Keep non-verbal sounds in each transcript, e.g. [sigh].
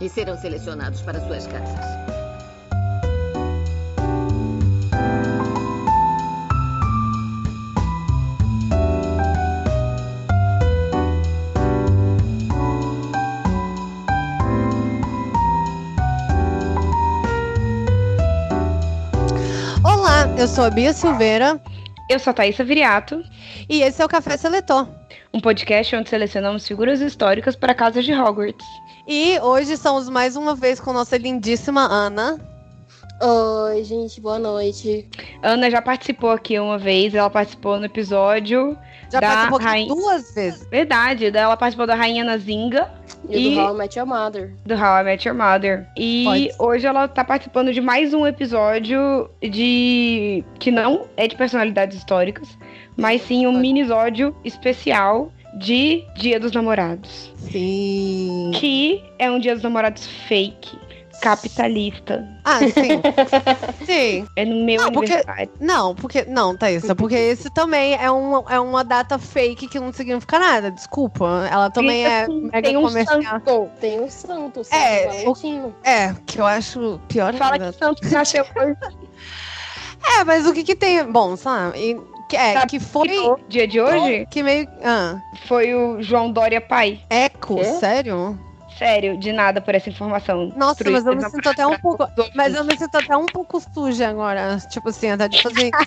e serão selecionados para suas casas. olá, eu sou a Bia Silveira Eu sou a Thaisa Viriato, e esse é o Café Seletor. Um podcast onde selecionamos figuras históricas para casas de Hogwarts. E hoje estamos mais uma vez com nossa lindíssima Ana. Oi, gente, boa noite. Ana já participou aqui uma vez, ela participou no episódio. Já Da participou rainha. duas vezes. Verdade, ela participou da Rainha Nazinga, E, E- do How I Met Your Mother. do How I Met Your Mother. E Pode. hoje ela tá participando de mais um episódio de. que não é de personalidades históricas, mas sim um Pode. minisódio especial de Dia dos Namorados. Sim. Que é um Dia dos Namorados fake, capitalista. Ah, sim. [laughs] sim. É no meu Não, porque-. Não, porque. Não, Thaísa, porque esse também é, um, é uma data fake que não significa nada. Desculpa. Ela também é Assim, mega tem um comercial. santo. Tem um santo, Santo É, Valentino. É, que eu acho pior Fala ainda. que santo nasceu hoje. [laughs] É, mas o que que tem. Bom, sabe? e- que, é, Sabe que foi. O dia de hoje Que meio. Ah, foi o João Dória pai. eco, sério? Sério, de nada por essa informação. Nossa, Destruir mas eu me sinto até um pouco. Mas eu me sinto até um pouco suja agora. Tipo assim, até de fazer. [laughs]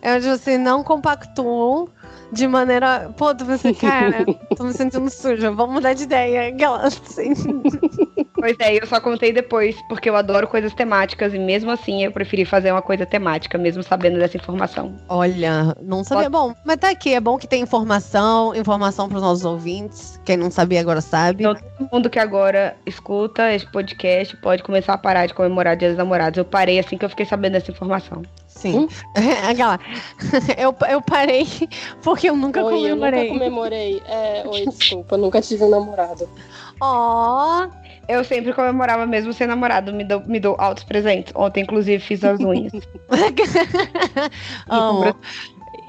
Eu, tipo assim, não compactuo de maneira. Pô, tô pensando, cara, tô me sentindo suja. Vamos mudar de ideia. Assim. [laughs] Pois é, eu só contei depois, porque eu adoro coisas temáticas e mesmo assim eu preferi fazer uma coisa temática, mesmo sabendo dessa informação. Olha, não sabia. Bom, mas tá aqui. É bom que tem informação, informação pros nossos ouvintes. Quem não sabia agora sabe. Então, todo mundo que agora escuta esse podcast pode começar a parar de comemorar Dia dos Namorados. Eu parei assim que eu fiquei sabendo dessa informação. Sim. [laughs] Aquela. [laughs] Eu, eu parei [laughs] porque eu nunca Oi, eu nunca comemorei. comemorei. É, oi, desculpa, nunca tive um namorado. Ó. Eu sempre comemorava mesmo sem namorado, me dou, me dou altos presentes. Ontem, inclusive, fiz as unhas. [laughs] Amo.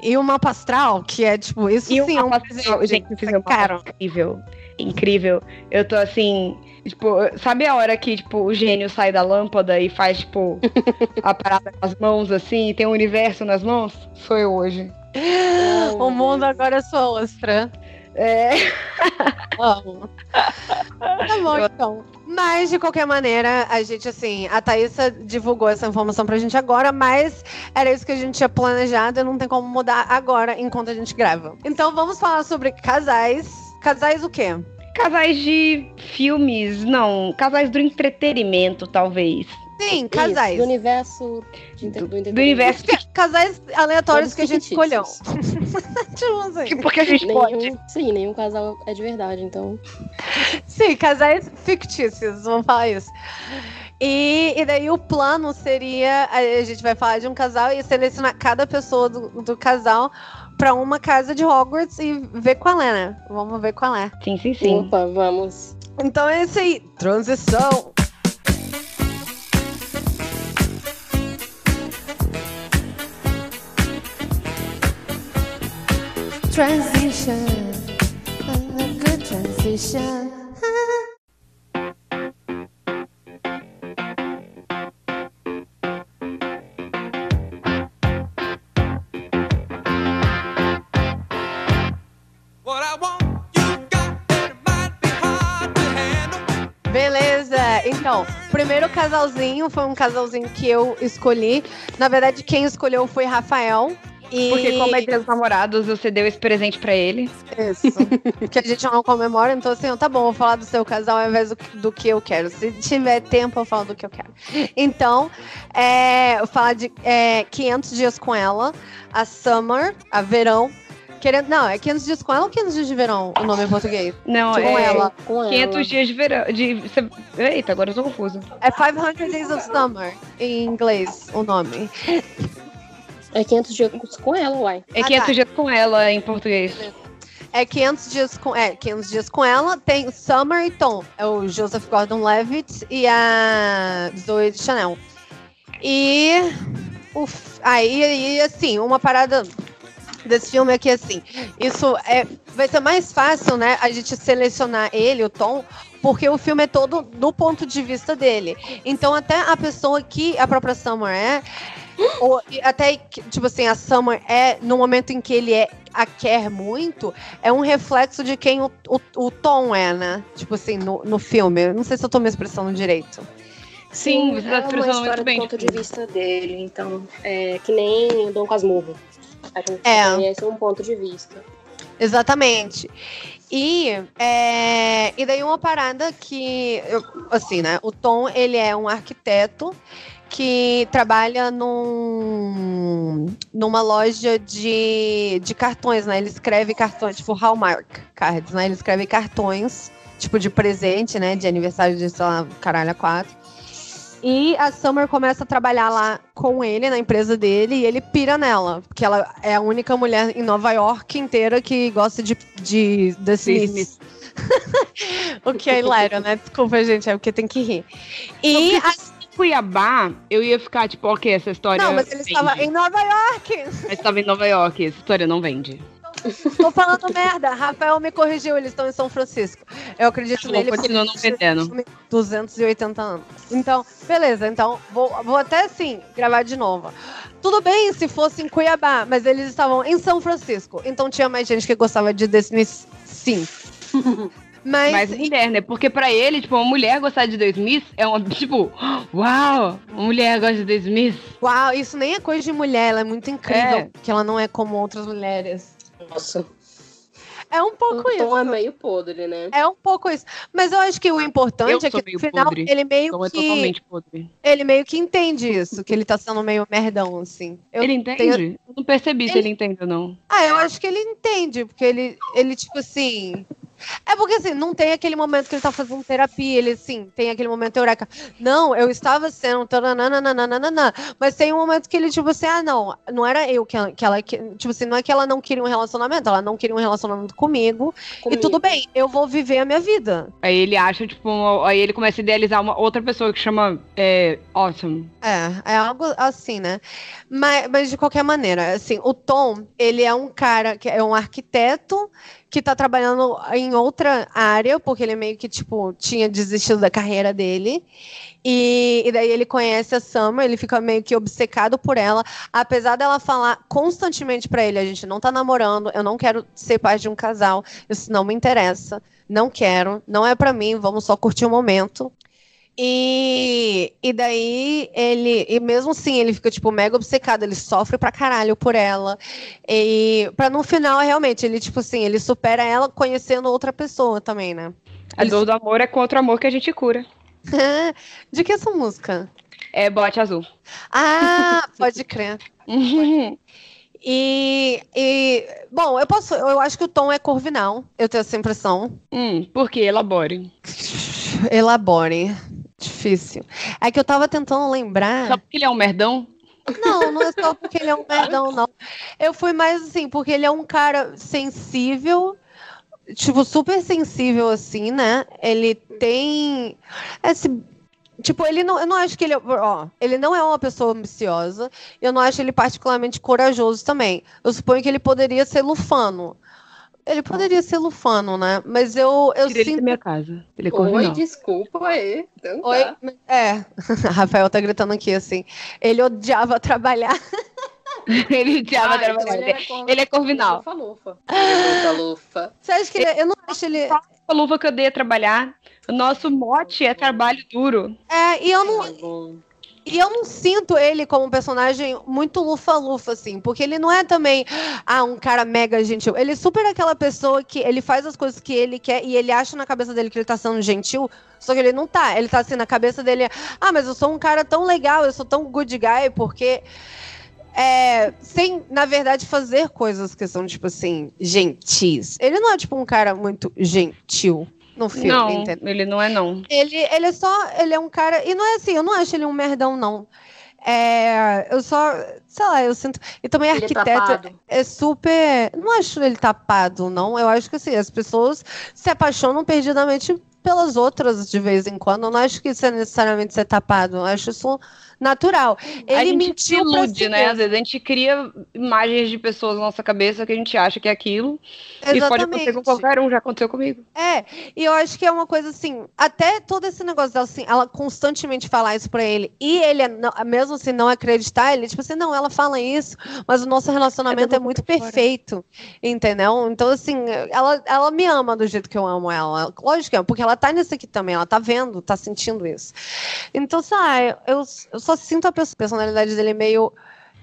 E o mapa astral, que é tipo, isso E sim é um mapa presente. gente, eu fiz um mapa Caro. incrível. Incrível. Eu tô assim, tipo, sabe a hora que, tipo, o gênio sai da lâmpada e faz, tipo, [laughs] a parada com as mãos assim, e tem o universo nas mãos? Sou eu hoje. O mundo agora é sua ostra. É. Amo. Tá bom, então. Mas, de qualquer maneira, a gente, assim, a Thaísa divulgou essa informação pra gente agora, mas era isso que a gente tinha planejado e não tem como mudar agora, enquanto a gente grava. Então, vamos falar sobre casais. Casais o quê? Casais de filmes, não, casais do entretenimento, talvez. Sim, Isso, casais. do universo. Do, do, do universo. Casais aleatórios Todos que a gente escolheu. [laughs] tipo assim. Porque a gente pode. Nenhum, sim, nenhum casal é de verdade, então. Sim, casais fictícios, vamos falar isso. E, e daí o plano seria: a gente vai falar de um casal e selecionar cada pessoa do, do casal pra uma casa de Hogwarts e ver qual é, né? Vamos ver qual é. Sim, sim, sim. Opa, vamos. Então é isso aí. Transição. Transition. A good transition. Então, o primeiro casalzinho foi um casalzinho que eu escolhi. Na verdade, quem escolheu foi Rafael. E... Porque como é dia dos namorados, você deu esse presente pra ele. Isso. [laughs] que a gente não comemora, então assim, tá bom, vou falar do seu casal ao invés do, do que eu quero. Se tiver tempo, eu falo do que eu quero. Então, é, eu falar de é, 500 dias com ela, a Summer, a Verão. Querendo, não, é 500 dias com ela ou 500 dias de verão o nome em português? Não, Com é ela. Com 500 ela. dias de verão. De, cê- eita, agora eu tô confusa. É 500 Days of Summer em inglês o nome. É 500 dias com ela, uai. É Ah, 500 tá. dias com ela em português. É 500 dias com, é, 500 dias com ela. Tem Summer e Tom. É o Joseph Gordon-Levitt e a Zoe de Chanel. E uf, aí, aí, assim, uma parada desse filme é que assim, isso é vai ser mais fácil, né, a gente selecionar ele, o Tom, porque o filme é todo do ponto de vista dele. Então até a pessoa que a própria Summer é ou, e até, que, tipo assim, a Summer é, no momento em que ele é, a quer muito, é um reflexo de quem o, o, o Tom é, né? Tipo assim, no, no filme. Eu não sei se eu tô me expressando direito. Sim, você tá é uma expressando história muito bem. do ponto de vista dele, então é que nem Dom Casmurro. A gente É. conhece um ponto de vista. Exatamente. E, é, e daí uma parada que, eu- assim, né? O Tom, ele é um arquiteto que trabalha num, numa loja de, de cartões, né? Ele escreve cartões, tipo Hallmark Cards, né? Ele escreve cartões, tipo de presente, né? De aniversário de, sei lá, caralho, a quatro. E a Summer começa a trabalhar lá com ele, na empresa dele, e ele pira nela. Porque ela é a única mulher em Nova York inteira que gosta de, de The Smiths. [laughs] o que é hilário, né? Desculpa, gente, é porque tem que rir. E a... Cuiabá, eu ia ficar tipo, ok, essa história. Não, mas ele vende. estava em Nova York! Mas estava em Nova York, essa história não vende. Tô falando merda. Rafael me corrigiu, eles estão em São Francisco. Eu acredito Não, nele. continua não vendendo. 280 anos. Então, beleza. Então, vou, vou até assim gravar de novo. Tudo bem se fosse em Cuiabá, mas eles estavam em São Francisco. Então tinha mais gente que gostava de Smiths, sim. [laughs] Mas, Mas mulher, né? Porque pra ele, tipo, uma mulher gostar de The Smiths é uma, [laughs] tipo, uau, uma mulher gosta de The Smiths. uau, isso nem é coisa de mulher, ela é muito incrível, É. que ela não é como outras mulheres. Nossa. É um pouco O isso. Tom é meio podre, né? É um pouco isso. Mas eu acho que o importante Eu é que no final podre. ele meio Então é que totalmente podre. ele meio que entende isso, que ele tá sendo meio merdão assim. Eu ele entende? tenho- Eu não percebi se Ele- ele entende ou não. Ah, eu acho que ele entende, porque ele, ele tipo assim. É porque assim, não tem aquele momento que ele tá fazendo terapia, ele assim, tem aquele momento eureka. Não, eu estava sendo. tarananana, Mas tem um momento que ele, tipo assim, ah, não, não era eu que ela, que ela. que- Tipo assim, não é que ela não queria um relacionamento, ela não queria um relacionamento comigo. E Comigo. tudo bem, eu vou viver a minha vida. Aí ele acha, tipo, aí ele começa a idealizar uma outra pessoa que chama é, Autumn. É, é algo assim, né? Mas, mas de qualquer maneira, assim, o Tom, ele é um cara que é um arquiteto que tá trabalhando em outra área, porque ele meio que, tipo, tinha desistido da carreira dele. E, e daí ele conhece a Summer, ele fica meio que obcecado por ela, apesar dela falar constantemente pra ele, a gente não tá namorando, eu não quero ser parte de um casal, isso não me interessa, não quero, não é pra mim, vamos só curtir o momento. E, e daí ele, e mesmo assim, ele fica, tipo, mega obcecado, ele sofre pra caralho por ela. E pra no final, realmente, ele, tipo assim, ele supera ela conhecendo outra pessoa também, né? A Ele dor do amor é contra o amor que a gente cura. [laughs] De que essa música? É bote azul. Ah, [laughs] pode crer. E, e, bom, eu posso, eu acho que o Tom é corvinal, eu tenho essa impressão. hum, por que? Elabore. [laughs] Elabore. Difícil. É que eu tava tentando lembrar. Só porque ele é um merdão? Não, não é só porque ele é um merdão, não. Eu fui mais assim, porque ele é um cara sensível, tipo, super sensível, assim, né? Ele tem. Esse, tipo, ele não. Eu não acho que ele. é- Ó, ele não é uma pessoa ambiciosa. Eu não acho ele particularmente corajoso também. Eu suponho que ele poderia ser lufano. Ele poderia ser lufano, né? Mas eu, eu Tira ele da sinto. minha casa. Ele é Oi, corvinal. desculpa aí. Então Oi? tá. É, [laughs] Rafael tá gritando aqui assim. Ele odiava trabalhar. [laughs] ele odiava Ah, trabalhar. ele é cor- Ele é corvinal. Lufa, lufa. Ele é lufa, lufa. Você acha que ele. Eu não acho ele. lufa que odeia trabalhar. O nosso mote é trabalho duro. É, e eu não, Tá. E eu não sinto ele como um personagem muito lufa-lufa, assim, porque ele não é também, ah, um cara mega gentil. Ele é super aquela pessoa que ele faz as coisas que ele quer e ele acha na cabeça dele que ele tá sendo gentil, só que ele não tá. Ele tá assim, na cabeça dele, ah, mas eu sou um cara tão legal, eu sou tão good guy, porque. É, sem, na verdade, fazer coisas que são, tipo assim, gentis. Ele não é, tipo, um cara muito gentil no filme, não, entendeu? ele não é não. Ele, ele é só. Ele é um cara. E não é assim, eu não acho ele um merdão, não. É, eu só. Sei lá, eu sinto. E também Ele é arquiteto tapado. é super. Não acho ele tapado, não. Eu acho que assim, as pessoas se apaixonam perdidamente pelas outras de vez em quando. Eu não acho que isso é necessariamente ser tapado. Eu acho isso natural. Ele a gente se mentiu pra ilude, si né? mesmo. Às vezes a gente cria imagens de pessoas na nossa cabeça que a gente acha que é aquilo. E pode acontecer com Exatamente. qualquer um, já aconteceu comigo. É, e eu acho que é uma coisa assim, até todo esse negócio dela, assim, ela constantemente falar isso pra ele, e ele, mesmo assim, não acreditar, ele, tipo assim, não, ela fala isso, mas o nosso relacionamento É muito pra fora. perfeito, entendeu? Então, assim, ela, ela me ama do jeito que eu amo ela, lógico que é, porque ela tá nisso aqui também, ela tá vendo, tá sentindo isso. Então, sabe, eu, eu só sinto a perso- personalidade dele meio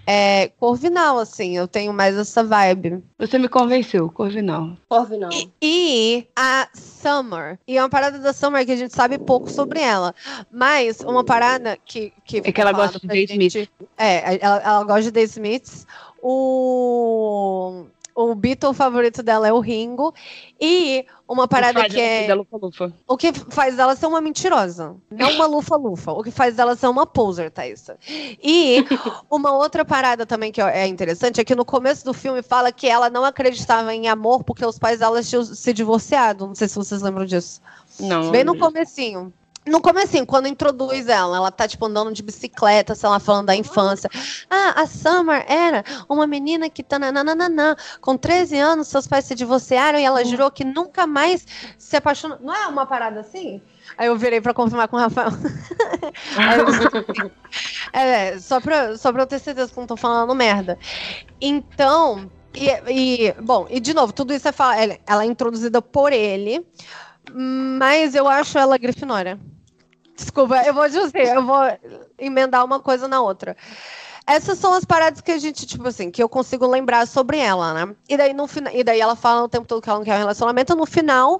é, corvinal, assim, eu tenho mais essa vibe. Você me convenceu, Corvinal. Corvinal. E a Summer. E é uma parada da Summer que a gente sabe pouco sobre ela. Mas uma parada que. que É que ela gosta de Dave gente- É, ela, ela gosta de Smith. O. O Beatle favorito dela é o Ringo. E uma parada que ela é. da Lufa Lufa. O que faz dela ser uma mentirosa. Não uma lufa-lufa. O que faz dela ser uma poser, Thaísa. E [laughs] uma outra parada também que é interessante é que no começo do filme fala que ela não acreditava em amor porque os pais dela tinham se divorciado. Não sei se vocês lembram disso. Não. Bem no comecinho. No comecinho, quando introduz ela, ela tá, tipo, andando de bicicleta, sei lá, falando da infância. Ah, a Summer era uma menina que tá nananana. Com 13 anos, seus pais se divorciaram e ela jurou que nunca mais se apaixonou. Não é uma parada assim? Aí eu virei pra confirmar com o Rafael. [laughs] Eu- [laughs] é, só pra, só pra eu ter certeza que não tô falando merda. Então, e, e, bom, e de novo, tudo isso é fala, ela, ela é introduzida por ele, mas eu acho ela grifinória. Desculpa, eu vou dizer, eu vou emendar uma coisa na outra. Essas são as paradas que a gente, tipo assim, que eu consigo lembrar sobre ela, né? E daí, no e daí ela fala o tempo todo que ela não quer um relacionamento. No final,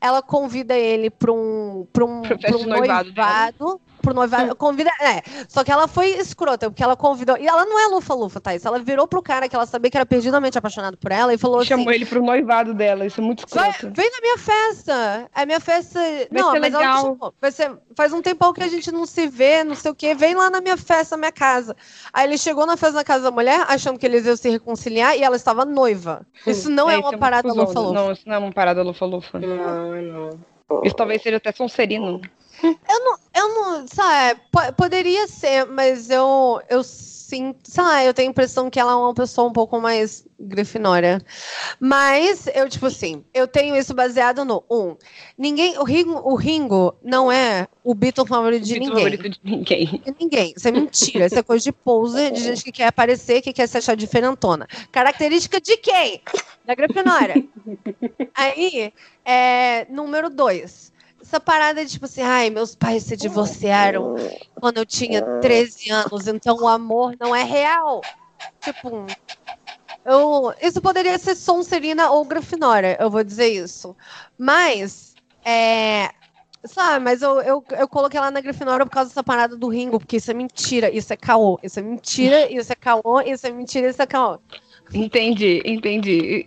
ela convida ele para um, pra um, pra um noivado noivado. Pro noivado. Convida. É. Só que ela foi escrota, porque ela convidou. E ela não é lufa-lufa, Thaís. Ela virou pro cara que ela sabia que era perdidamente apaixonado por ela e falou assim. Chamou ele pro noivado dela, isso é muito Vai, escroto. vem na minha festa. É minha festa. não, ser mas ela legal. chamou. Vai ser, faz um tempão que a gente não se vê, não sei o quê. Vem lá na minha festa, na minha casa. Aí ele chegou na festa da casa da mulher, achando que eles iam se reconciliar, e ela estava noiva. Isso não é, isso uma muito parada lufa-lufa. Não, isso não é uma parada lufa-lufa. Não, não. Isso talvez seja até Sonserino. Eu não, sabe, po- poderia ser, mas eu, eu sinto, sei lá, eu tenho a impressão que ela é uma pessoa um pouco mais grifinória. Mas eu, tipo assim, eu tenho isso baseado no, um, ninguém, o Ringo, o Ringo não é o Beatle favorito de Beatle ninguém. favorito de ninguém. De ninguém. Isso é mentira. Isso é coisa de poser, de gente que quer aparecer, que quer se achar diferentona. Característica de quem? Da Grifinória. [laughs] Aí, é, número dois. Essa parada de tipo assim, ai, meus pais se divorciaram quando eu tinha 13 anos, então o amor não é real. Tipo, eu, isso poderia ser Sonserina ou Grifinória, eu vou dizer isso. Mas, é, sabe, mas eu, eu, eu coloquei ela na Grifinória por causa dessa parada do Ringo, porque isso é mentira, isso é caô, isso é mentira, isso é caô, isso é mentira, isso é caô. Entendi, entendi.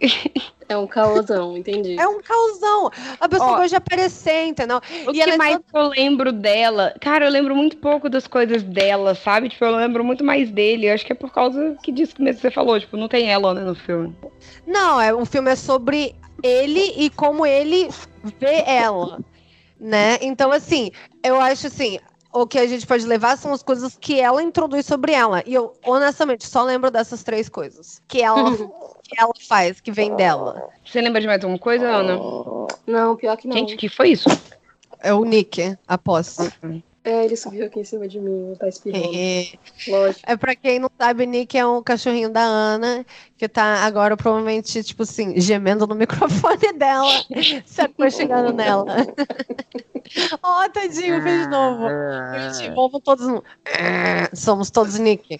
É um caosão, entendi. É um caosão. A pessoa Ó, gosta de aparecer, entendeu? O E que é mais eu lembro dela? Cara, eu lembro muito pouco das coisas dela, sabe? Tipo, eu lembro muito mais dele. Eu acho que é por causa que disso mesmo que você falou. Tipo, não tem ela né, no filme. Não, é, o filme é sobre ele e como ele vê ela, né? Então, assim, eu acho assim, o que a gente pode levar são as coisas que ela introduz sobre ela. E eu, honestamente, só lembro dessas três coisas que ela, [laughs] que ela faz, que vem dela. Você lembra de mais alguma coisa, Ana? Não, pior que não. Gente, o que foi isso? É o Nick, aposto. É, ele subiu aqui em cima de mim, tá espirrando. É. Lógico. É pra quem não sabe, Nick é um cachorrinho da Ana, que tá agora provavelmente, tipo assim, gemendo no [laughs] microfone dela, [laughs] se aconchegando nela. [laughs] Ó, tadinho, fez de novo. Gente, Vamos todos. Somos todos Nick.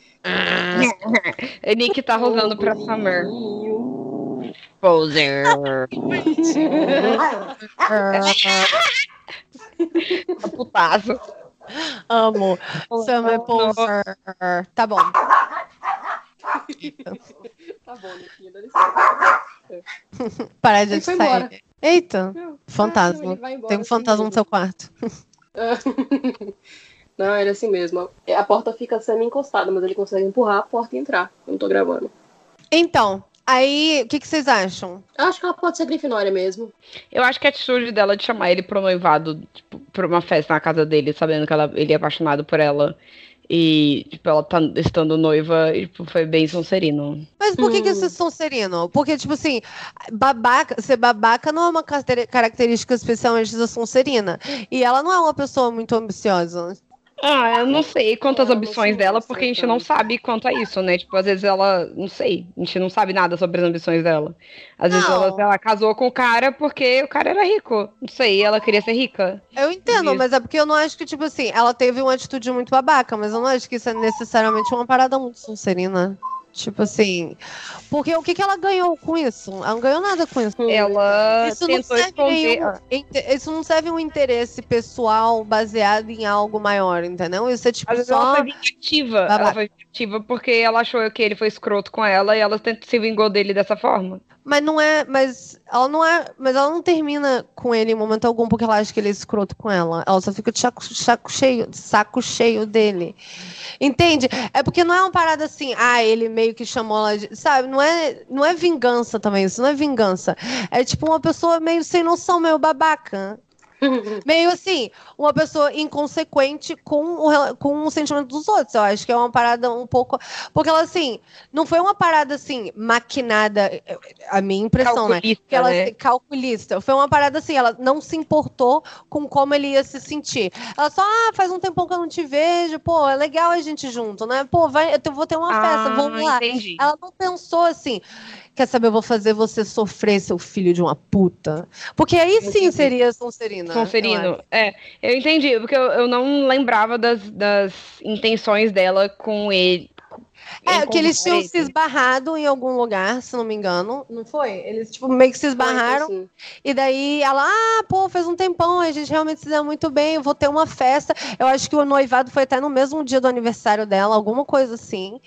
Nick tá rolando pra Summer. Poser. Tá putaço. Amo. Summer Poser. Tá bom. Tá bom, Niquinho, dá licença. Para de sair. embora. Eita, Não, fantasma. embora Tem um assim fantasma no seu quarto. [laughs] Não, ele é assim mesmo. A porta fica semi-encostada, mas ele consegue empurrar a porta e entrar. Eu não tô gravando. Então, aí, o que, que vocês acham? Acho que ela pode ser Grifinória mesmo. Eu acho que a atitude dela de chamar ele pro noivado, tipo, pra uma festa na casa dele, sabendo que ela- ele é apaixonado por ela. E, tipo, ela tá estando noiva, e, tipo, foi bem Sonserino. Mas por que, que Hum. isso é Sonserino? Porque, tipo assim, babaca, ser babaca não é uma caracter- característica especialmente da Sonserina. E ela não é uma pessoa muito ambiciosa. Ah, eu não sei quantas ambições dela, porque a gente não sabe quanto a isso, né? Tipo, às vezes ela, não sei, a gente não sabe nada sobre as ambições dela. Às vezes ela, ela casou com o cara porque o cara era rico. Não sei, ela queria ser rica. Eu entendo, mas é porque eu não acho que, tipo assim, ela teve uma atitude muito babaca, mas eu não acho que isso é necessariamente uma parada muito Sonserina. Tipo assim. Porque o que, que ela ganhou com isso? Ela não ganhou nada com isso. Ela Isso não, serve esconder. nenhum, isso não serve um interesse pessoal baseado em algo maior, entendeu? Isso é tipo Às vezes ela só. foi vingativa. Babaca. Ela foi vingativa porque ela achou que ele foi escroto com ela e ela se vingou dele dessa forma. Mas não é. Mas ela não é. Mas ela não termina com ele em momento algum porque ela acha que ele é escroto com ela. Ela só fica de saco, saco cheio, saco cheio dele. Entende? É porque não é uma parada assim, ah, ele meio que chamou ela de. Sabe? Não é, não é vingança também. Isso não é vingança. É tipo uma pessoa meio sem noção, meio babaca. [laughs] Meio assim, uma pessoa inconsequente com o, com o sentimento dos outros. Eu acho que é uma parada um pouco. Porque ela, assim, não foi uma parada assim, maquinada. A minha impressão, né? Calculista, Que ela né? calculista. Foi uma parada assim, ela não se importou com como ele ia se sentir. Ela só, ah, faz um tempão que eu não te vejo, pô, é legal a gente junto, né? Pô, vai, eu vou ter uma festa, vamos lá. Ah, Entendi. Ela não pensou assim, quer saber, eu vou fazer você sofrer, seu filho de uma puta. Porque aí sim Entendi. seria Sonserina. Sonserino. É, eu entendi, porque eu, eu não lembrava das, das intenções dela com ele. É, que eles tinham se esbarrado em algum lugar, se não me engano. Não foi? Eles, tipo, meio que se esbarraram. E daí ela, ah, pô, faz um tempão, a gente realmente se deu muito bem, eu vou ter uma festa. Eu acho que o noivado foi até no mesmo dia do aniversário dela, alguma coisa assim.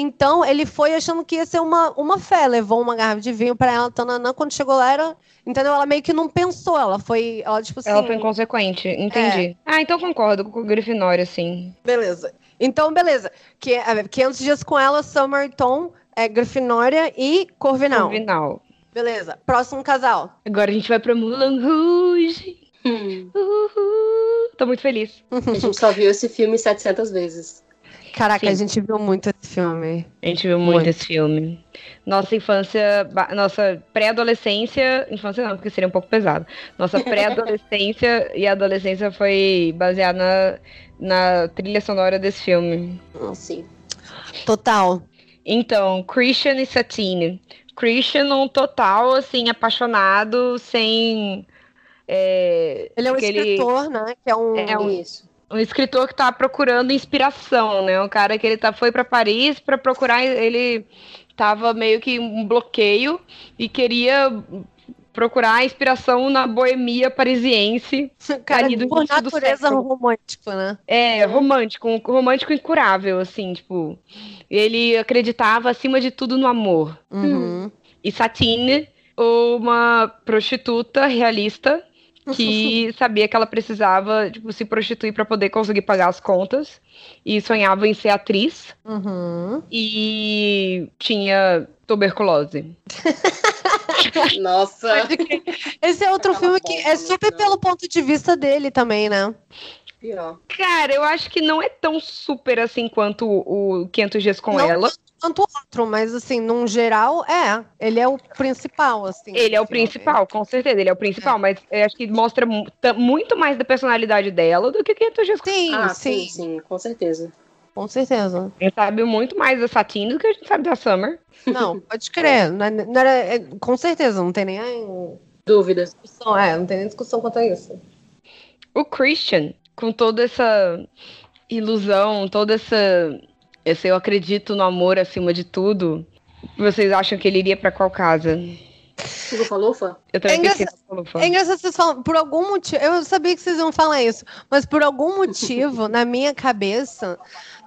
Então ele foi achando que ia ser uma, uma fé, levou uma garrafa de vinho pra ela, tananã, quando chegou lá era. Entendeu? Ela meio que não pensou, ela foi, ela tipo assim. Ela foi inconsequente, entendi. É. Ah, então concordo com o Grifinória, assim. Beleza. Então, beleza. Que, é, 500 dias com ela, Summer Tom, é, Grifinória e Corvinal. No final. Beleza. Próximo casal. Agora a gente vai pra Mulan Rouge. Hum. Uhul. Tô muito feliz. A gente só viu esse filme 700 vezes. Caraca, Sim. a gente viu muito esse filme. A gente viu muito, Muito. esse filme. Nossa infância, nossa pré-adolescência, infância não, porque seria um pouco pesado. Nossa pré-adolescência [laughs] e adolescência foi baseada na, na trilha sonora desse filme. Sim. Total. Então, Christian e Satine. Christian, um total, assim, apaixonado, sem. é, Ele é um aquele- escritor, né? Que é um. É um- Isso. Um escritor que tá procurando inspiração, né? Um cara que ele tá, foi para Paris para procurar, ele tava meio que um bloqueio e queria procurar inspiração na boemia parisiense. [laughs] cara do por do natureza século. romântico, né? É, romântico, um romântico incurável, assim, tipo. Ele acreditava acima de tudo no amor. Uhum. E Satine, uma prostituta realista que sabia que ela precisava tipo, se prostituir para poder conseguir pagar as contas e sonhava em ser atriz Uhum. e tinha tuberculose. [laughs] Nossa. Esse é outro Aquela filme que é super final. pelo ponto de vista dele também, né? Pior. Cara, eu acho que não é tão super assim quanto o 500 dias com Não ela. Quanto o outro, mas assim, num geral, é. Ele é o principal, assim. Ele é o principal, com certeza, ele é o principal, mas eu acho que mostra muito mais da personalidade dela do que 500 dias com Sim, ah, sim, sim, sim, com certeza. com certeza. A gente sabe muito mais da Satine do que a gente sabe da Summer. Não, pode crer. Não, é- não era, é- com certeza, não tem nem Dúvida. discussão. É, não tem nem discussão quanto a isso. O Christian, com toda essa ilusão, toda essa. Esse eu acredito no amor acima de tudo. Vocês acham que ele iria pra qual casa? Lufa Lufa? Eu também É pensei engraçado-. É engraçado vocês falam, por algum motivo. Eu sabia que vocês iam falar isso, mas por algum motivo, na minha cabeça,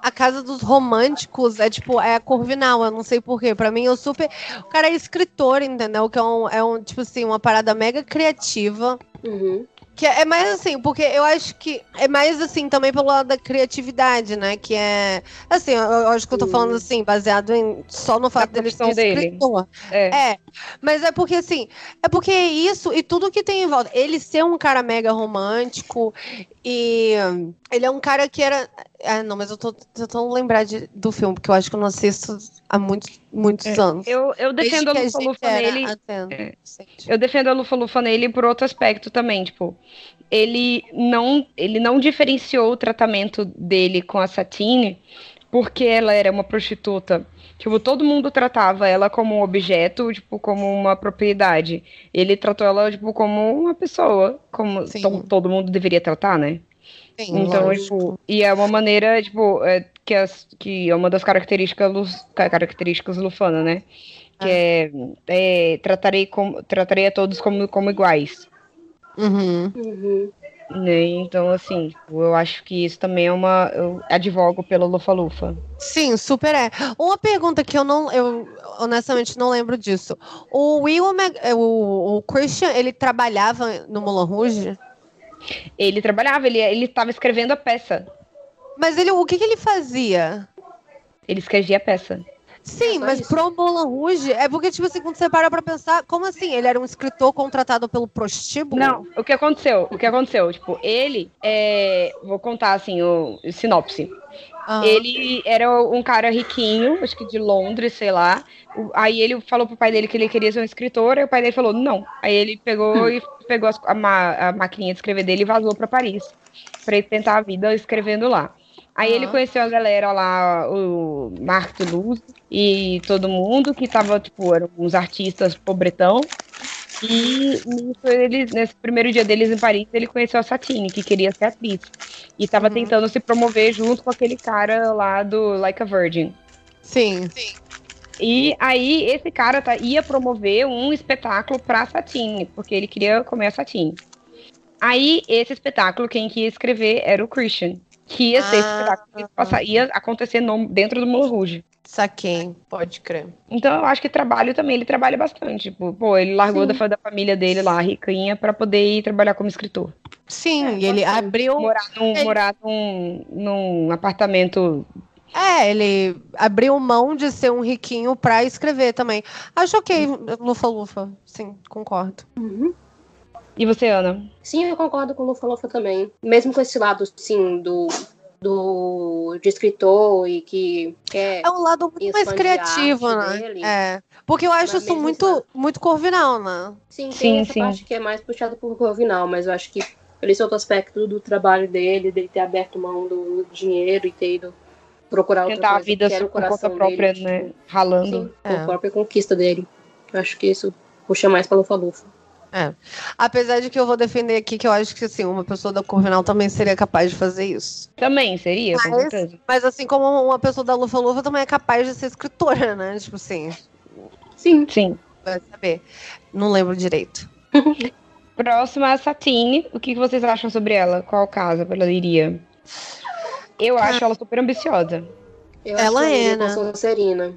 a casa dos românticos é tipo, é a Corvinal, eu não sei porquê. Pra mim, eu super. O cara é escritor, entendeu? Que é um, é um tipo assim, uma parada mega criativa. Uhum. Que é mais assim, porque eu acho que é mais assim também pelo lado da criatividade, né? Que é. Assim, eu, eu acho que eu tô falando assim, baseado em só no fato dele ser dele. escritor. É. É, mas é porque assim, é porque isso e tudo que tem em volta. Ele ser um cara mega romântico e ele é um cara que era. Ah, não, mas eu tô tentando lembrar de, do filme, porque eu acho que eu não assisto há muitos, muitos É, anos. Eu, eu defendo a Lufa Lufa nele. adolescente. Eu defendo a Lufa Lufa nele por outro aspecto também, tipo, ele não, ele não diferenciou o tratamento dele com a Satine porque ela era uma prostituta. Tipo, todo mundo tratava ela como um objeto, tipo, como uma propriedade. Ele tratou ela, tipo, como uma pessoa, como todo mundo deveria tratar, né? Sim, Então, lógico. tipo, e é uma maneira, tipo, é, que, as, que é uma das características, ca- características lufana, né? Que é, é, tratarei, como, tratarei a todos como, como iguais. Uhum. Uhum. Né? Então, assim, tipo, eu acho que isso também é uma. Eu advogo pela Lufa-Lufa. Sim, super é. Uma pergunta que eu não, eu honestamente não lembro disso. O Will, o, o Christian, ele trabalhava no Moulin Rouge? Ele trabalhava, ele ele estava escrevendo a peça. Mas ele, o que, que ele fazia? Ele escrevia a peça. Sim, só mas isso. pro Moulin Rouge, é porque, tipo assim, quando você para pra pensar, como assim? Ele era um escritor contratado pelo prostíbulo? Não, o que aconteceu? O que aconteceu? Tipo, ele. é, vou contar assim, o, o sinopse. Aham. Ele era um cara riquinho, acho que de Londres, sei lá. Aí ele falou pro pai dele que ele queria ser um escritor, e o pai dele falou não. Aí ele pegou e pegou a, ma- a maquininha de escrever dele e vazou pra Paris. Pra ele tentar a vida escrevendo lá. Aí ele Aham. conheceu a galera lá, o Mark Toulouse e todo mundo que tava, tipo, eram uns artistas pobretão. E ele, nesse primeiro dia deles em Paris, ele conheceu a Satine, que queria ser atriz. E tava Uhum. tentando se promover junto com aquele cara lá do Like a Virgin. Sim. E aí esse cara tá- ia promover um espetáculo pra Satine, porque ele queria comer a Satine. Aí esse espetáculo, quem que ia escrever era o Christian. Que ia ser esse Ah, espetáculo que ia, acontecer no- dentro do Moulin Rouge. Saquei, pode crer. Então eu acho que trabalho também, ele trabalha bastante. Tipo, pô, ele largou da, da família dele lá, riquinha, pra poder ir trabalhar como escritor. Sim, e ele abriu. Morar num, Ele- morar num, num apartamento. É, ele abriu mão de ser um riquinho pra escrever também. Acho ok, Lufa Lufa. Sim, concordo. Uhum. E você, Ana? Sim, eu concordo com o Lufa Lufa também. Mesmo com esse lado, sim, do, do de escritor e que quer. É um lado muito mais a criativo, né? dele. É. Porque eu acho Mas isso mesmo muito, assim- muito corvinal, né? Sim, tem Sim, essa sim. parte que é mais puxada por Corvinal, mas eu acho que pelo esse outro aspecto do trabalho dele, dele ter aberto mão do dinheiro e ter ido procurar outra Tentar a coisa vida que era o coração própria, dele, né? tipo, Ralando. Sim, É. a própria conquista dele. Eu acho que isso puxa mais pra Lufa Lufa. Apesar de que eu vou defender aqui que eu acho que assim, uma pessoa da Corvinal também seria capaz de fazer isso. Também seria, com Mas- certeza. Mas assim como uma pessoa da Lufa Lufa também é capaz de ser escritora, né? Tipo assim, Sim. Sim. vai saber. Não lembro direito. [laughs] Próxima é a Satine. O que que vocês acham sobre ela? Qual casa ela iria? Eu acho ela super ambiciosa. Eu Ela acho é, né? com Sonserina.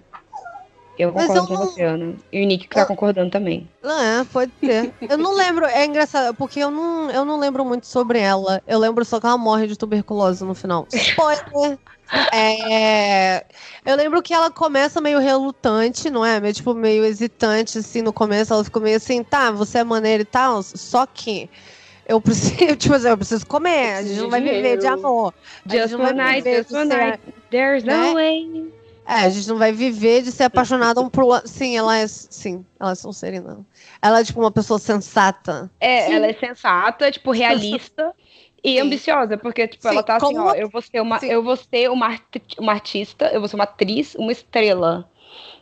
Eu concordo eu com não- você, Ana. E o Nick que tá Eu- concordando também. É, pode ser. Eu não lembro, é engraçado, porque eu não, eu não lembro muito sobre ela. Eu lembro só que ela morre de tuberculose no final. Spoiler! [laughs] É, eu lembro que ela começa meio relutante, não é? Meio, tipo, meio hesitante, assim, no começo. Ela ficou meio assim, tá, você é maneira e tal, só que eu preciso, [laughs] tipo assim, eu preciso comer. A gente não vai viver de amor. Just one night, just one night. There's no né? way. É, a gente não vai viver de ser apaixonada um por. Sim, ela é. Sim, ela é Sonserina. Ela é tipo uma pessoa sensata. É, ela é sensata, tipo, realista e Sim. ambiciosa, porque, tipo, ela Sim, tá assim, ó, uma- eu vou ser uma, Sim. eu vou ser uma, uma artista, eu vou ser uma atriz, uma estrela.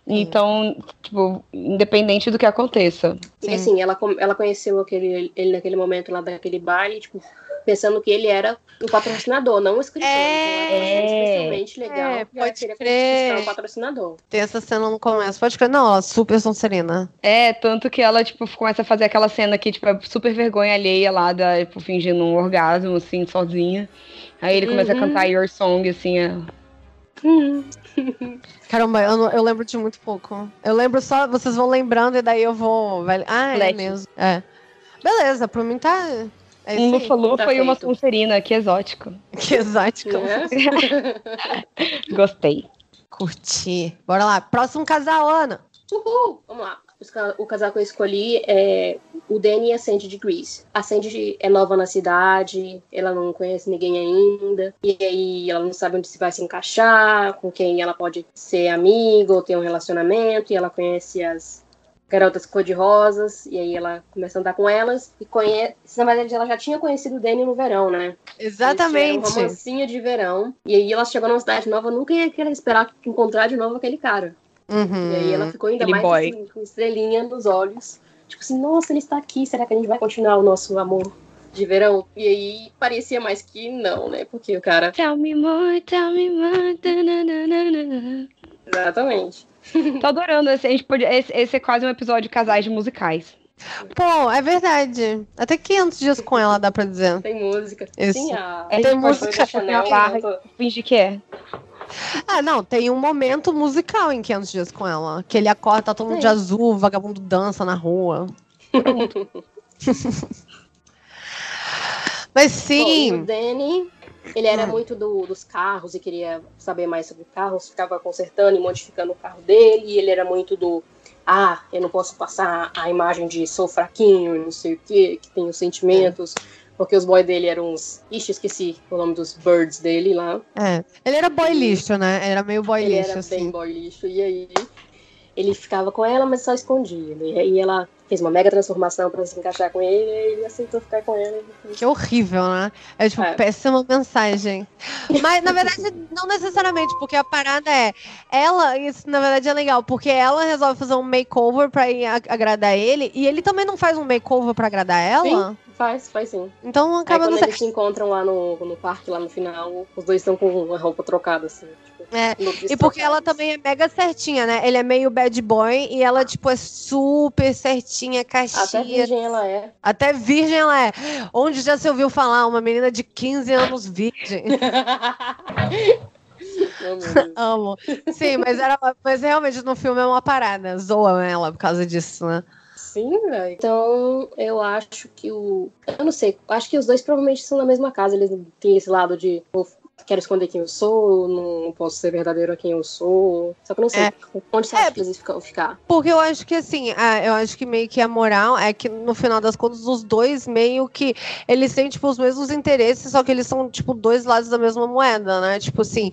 Então, tipo, independente do que aconteça. E Sim. assim, ela, ela conheceu aquele, ele naquele momento lá daquele baile, tipo, pensando que ele era o patrocinador, não o escritor. É. Então achou especialmente legal. É, pode crer. um patrocinador. Tem essa cena no começo. Pode crer. Não, ela é super Sonserina. É, tanto que ela, tipo, começa a fazer aquela cena que, tipo, é super vergonha alheia lá, da, tipo, fingindo um orgasmo, assim, sozinha. Aí ele começa a Uhum. cantar Your Song, assim, é... [laughs] Caramba, eu, não- eu lembro de muito pouco. Eu lembro só, vocês vão lembrando e daí eu vou. vai- Ah, é mesmo. É. Beleza, pra mim tá. É Um falou Tá foi uma. Sonserina, que exótico. [laughs] Que exótico. Né? [laughs] Gostei. Curti. Bora lá. Próximo casal, Ana. Uhul! Vamos lá. O casal que eu escolhi é o Danny e a Sandy de Grease. A Sandy é nova na cidade, ela não conhece ninguém ainda, e aí ela não sabe onde se vai se encaixar, com quem ela pode ser amiga ou ter um relacionamento, e ela conhece as garotas cor-de-rosas, e aí ela começa a andar com elas, e conhece. Na verdade, ela já tinha conhecido o Danny no verão, né? Exatamente. Um romancinho de verão, e aí ela chegou numa cidade nova, nunca ia querer esperar encontrar de novo aquele cara. Uhum. E aí ela ficou ainda mais boy. assim, com estrelinha nos olhos. Tipo assim, nossa, ele está aqui, será que a gente vai continuar o nosso amor de verão? E aí parecia mais que não, né? Porque o cara. Tell me more, tell me more. Exatamente. [laughs] Tô adorando. Esse, a gente podia, esse, esse é quase um episódio de casais de musicais. Pô, é verdade. Até 500 dias com ela, dá pra dizer. Tem música. Isso. Sim, a. É, Tem a música, tem a barra. tanto- Finge que é. Ah, não, tem um momento musical em 500 dias com ela. Que ele acorda, tá todo mundo de Tem. azul, vagabundo dança na rua. [laughs] Mas Bom, e o sim. Danny, ele era Hum. muito do- dos carros e queria saber mais sobre carros, ficava consertando e modificando o carro dele, e ele era muito do ah, eu não posso passar a imagem de sou fraquinho, não sei o que, que tenho sentimentos, porque os boys dele eram uns. Ixi, esqueci o nome dos birds dele lá. É. Ele era boy lixo, né? Era meio boy ele lixo, era assim. bem boy lixo, e aí ele ficava com ela, mas só escondia. E aí ela fez uma mega transformação pra se encaixar com ele, e ele aceitou ficar com ela. e- Que horrível, né? É tipo, É. péssima mensagem. Mas, na [laughs] verdade, não necessariamente, porque a parada é. Ela, isso na verdade é legal, porque ela resolve fazer um makeover pra agradar ele, e ele também não faz um makeover pra agradar ela. Faz, faz sim. Então Aí acaba quando não sendo. eles se encontram lá no, no parque, lá no final, os dois estão com a roupa trocada, assim. Tipo, É, E porque ela também é mega certinha, né? Ele é meio bad boy e ela, tipo, é super certinha, caixinha. Até virgem ela é. Até virgem ela é. Onde já se ouviu falar? Uma menina de 15 anos virgem. [laughs] Amo. Sim, mas, era, mas realmente no filme é uma parada. Zoa ela por causa disso, né? Sim, velho. Então, eu acho que o. Eu não sei, acho que os dois provavelmente são na mesma casa. Eles têm esse lado de. "Pô, Quero esconder quem eu sou, não posso ser verdadeiro a quem eu sou. Só que eu não sei É. onde você É. acha que eles ficar. Porque eu acho que assim, eu acho que meio que a moral é que no final das contas os dois meio que eles têm tipo os mesmos interesses, só que eles são tipo dois lados da mesma moeda, né? Tipo assim,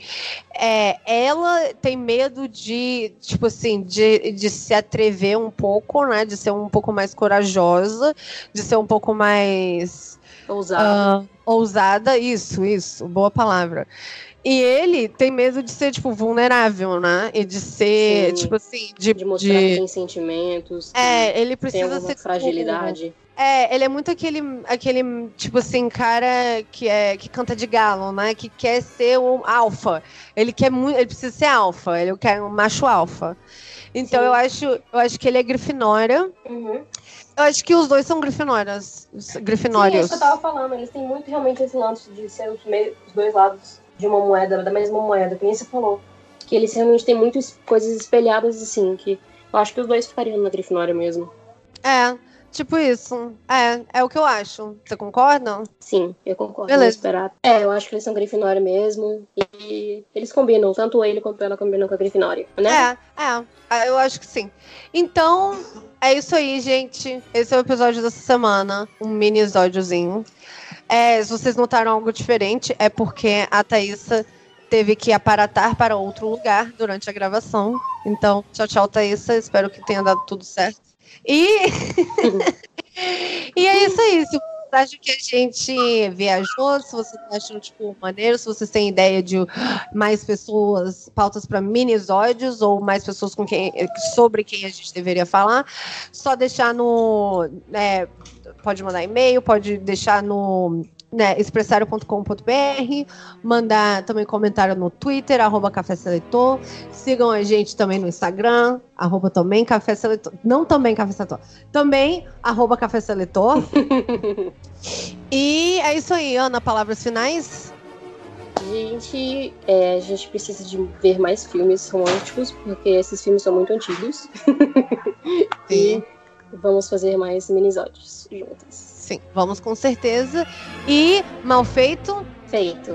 é, ela tem medo de, tipo assim, de, de se atrever um pouco, né? De ser um pouco mais corajosa, de ser um pouco mais Ousado. ah, ousada, isso, isso, boa palavra. E ele tem medo de ser, tipo, vulnerável, né? E de ser, Sim. tipo assim, de. de mostrar que de- tem sentimentos. que É, ele precisa ser. fragilidade. É, ele é muito aquele, aquele, tipo assim, cara que, é, que canta de galo, né? Que quer ser um alfa. Ele quer muito. Ele precisa ser alfa, ele quer um macho alfa. Então Sim. eu acho, eu acho que ele é grifinória. Uhum. Eu acho que os dois são grifinórias. Sim, é Grifinórios. isso que eu tava falando. Eles têm muito realmente esse lance de ser os, os dois lados de uma moeda, da mesma moeda, que nem você falou. Que eles realmente têm muitas coisas espelhadas assim, que eu acho que os dois ficariam na Grifinória mesmo. É, tipo isso. É, é o que eu acho. Você concorda? Sim, eu concordo. Beleza. Esperar. É, eu acho que eles são Grifinória mesmo. E eles combinam, tanto ele quanto ela combinam com a Grifinória, né? É, é. Eu acho que sim. Então, é isso aí, gente. Esse é o episódio dessa semana. Um mini episódiozinho. É, se vocês notaram algo diferente, é porque a Thaísa teve que aparatar para outro lugar durante a gravação. Então, tchau, tchau, Thaísa. Espero que tenha dado tudo certo. E, [laughs] e é isso aí. Se acham que a gente viajou, se vocês acham, tipo, maneiro, se vocês têm ideia de mais pessoas, pautas para minisódios, ou mais pessoas com quem, sobre quem a gente deveria falar, só deixar no. é, pode mandar e-mail, pode deixar no né, expressario.com.br, mandar também comentário no Twitter, arroba Café Seletor. Sigam a gente também no Instagram, arroba também Café Seletor. Não também Café Seletor, também arroba Café Seletor. [laughs] e é isso aí, Ana, palavras finais? Gente, é, a gente precisa de ver mais filmes românticos, porque esses filmes são muito antigos. [laughs] e vamos fazer mais minisódios juntas. Sim, vamos com certeza. E mal feito? Feito.